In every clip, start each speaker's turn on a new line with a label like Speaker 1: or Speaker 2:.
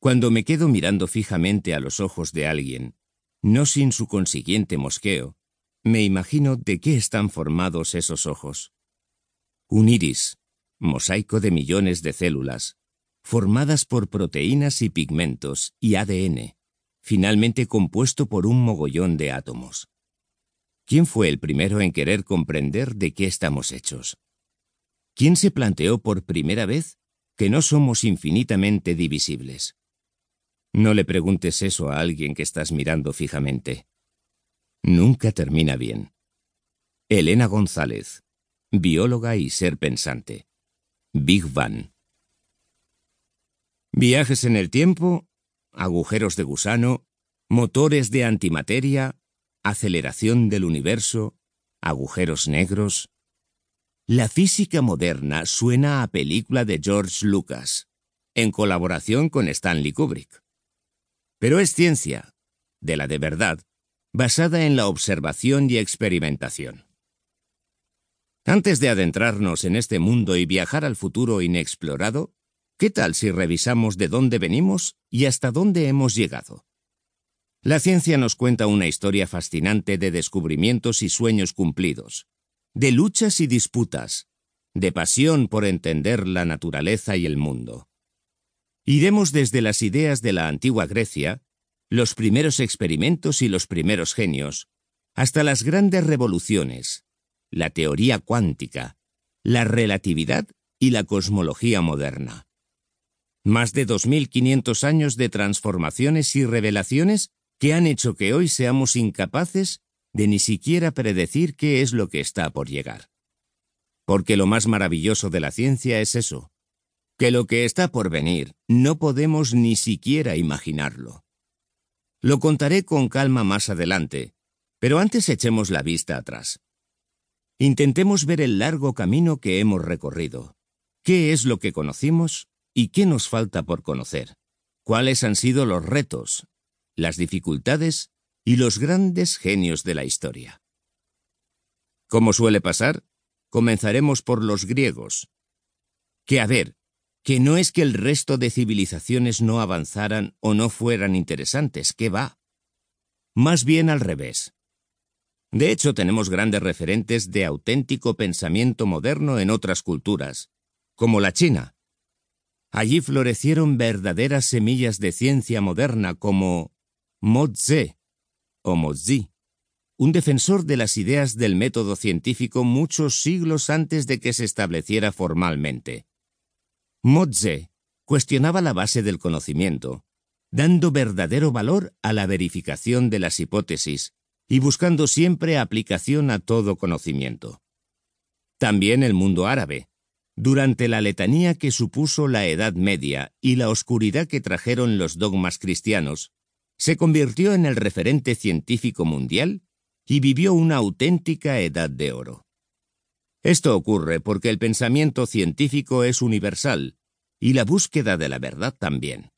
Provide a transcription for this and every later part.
Speaker 1: Cuando me quedo mirando fijamente a los ojos de alguien, no sin su consiguiente mosqueo, me imagino de qué están formados esos ojos. Un iris, mosaico de millones de células, formadas por proteínas y pigmentos y ADN, finalmente compuesto por un mogollón de átomos. ¿Quién fue el primero en querer comprender de qué estamos hechos? ¿Quién se planteó por primera vez que no somos infinitamente divisibles? No le preguntes eso a alguien que estás mirando fijamente. Nunca termina bien. Elena González, bióloga y ser pensante. Big Bang. Viajes en el tiempo, agujeros de gusano, motores de antimateria, aceleración del universo, agujeros negros. La física moderna suena a película de George Lucas, en colaboración con Stanley Kubrick. Pero es ciencia, de la de verdad, basada en la observación y experimentación. Antes de adentrarnos en este mundo y viajar al futuro inexplorado, ¿qué tal si revisamos de dónde venimos y hasta dónde hemos llegado? La ciencia nos cuenta una historia fascinante de descubrimientos y sueños cumplidos, de luchas y disputas, de pasión por entender la naturaleza y el mundo. Iremos desde las ideas de la antigua Grecia, los primeros experimentos y los primeros genios, hasta las grandes revoluciones, la teoría cuántica, la relatividad y la cosmología moderna. Más de 2.500 años de transformaciones y revelaciones que han hecho que hoy seamos incapaces de ni siquiera predecir qué es lo que está por llegar. Porque lo más maravilloso de la ciencia es eso, que lo que está por venir no podemos ni siquiera imaginarlo. Lo contaré con calma más adelante, pero antes echemos la vista atrás. Intentemos ver el largo camino que hemos recorrido. ¿Qué es lo que conocimos y qué nos falta por conocer? ¿Cuáles han sido los retos, las dificultades y los grandes genios de la historia? Como suele pasar, comenzaremos por los griegos. Que a ver, que no es que el resto de civilizaciones no avanzaran o no fueran interesantes, ¿qué va? Más bien al revés. De hecho, tenemos grandes referentes de auténtico pensamiento moderno en otras culturas, como la China. Allí florecieron verdaderas semillas de ciencia moderna como Mo Tse o Mozi, un defensor de las ideas del método científico muchos siglos antes de que se estableciera formalmente. Motze cuestionaba la base del conocimiento, dando verdadero valor a la verificación de las hipótesis y buscando siempre aplicación a todo conocimiento. También el mundo árabe, durante la letanía que supuso la Edad Media y la oscuridad que trajeron los dogmas cristianos, se convirtió en el referente científico mundial y vivió una auténtica edad de oro. Esto ocurre porque el pensamiento científico es universal y la búsqueda de la verdad también.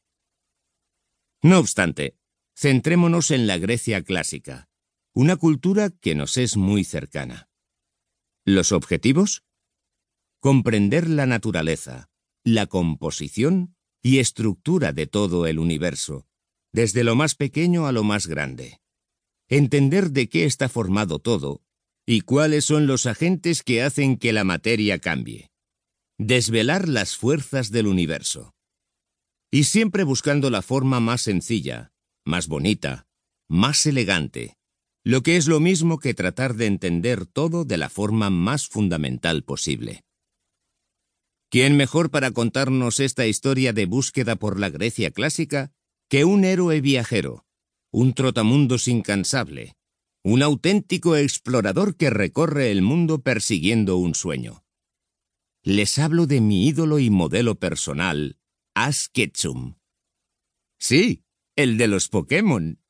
Speaker 1: No obstante, centrémonos en la Grecia clásica, una cultura que nos es muy cercana. ¿Los objetivos? Comprender la naturaleza, la composición y estructura de todo el universo, desde lo más pequeño a lo más grande. Entender de qué está formado todo y cuáles son los agentes que hacen que la materia cambie. Desvelar las fuerzas del universo. Y siempre buscando la forma más sencilla, más bonita, más elegante, lo que es lo mismo que tratar de entender todo de la forma más fundamental posible. ¿Quién mejor para contarnos esta historia de búsqueda por la Grecia clásica que un héroe viajero, un trotamundos incansable, un auténtico explorador que recorre el mundo persiguiendo un sueño. Les hablo de mi ídolo y modelo personal, Ash Ketchum. Sí, el de los Pokémon.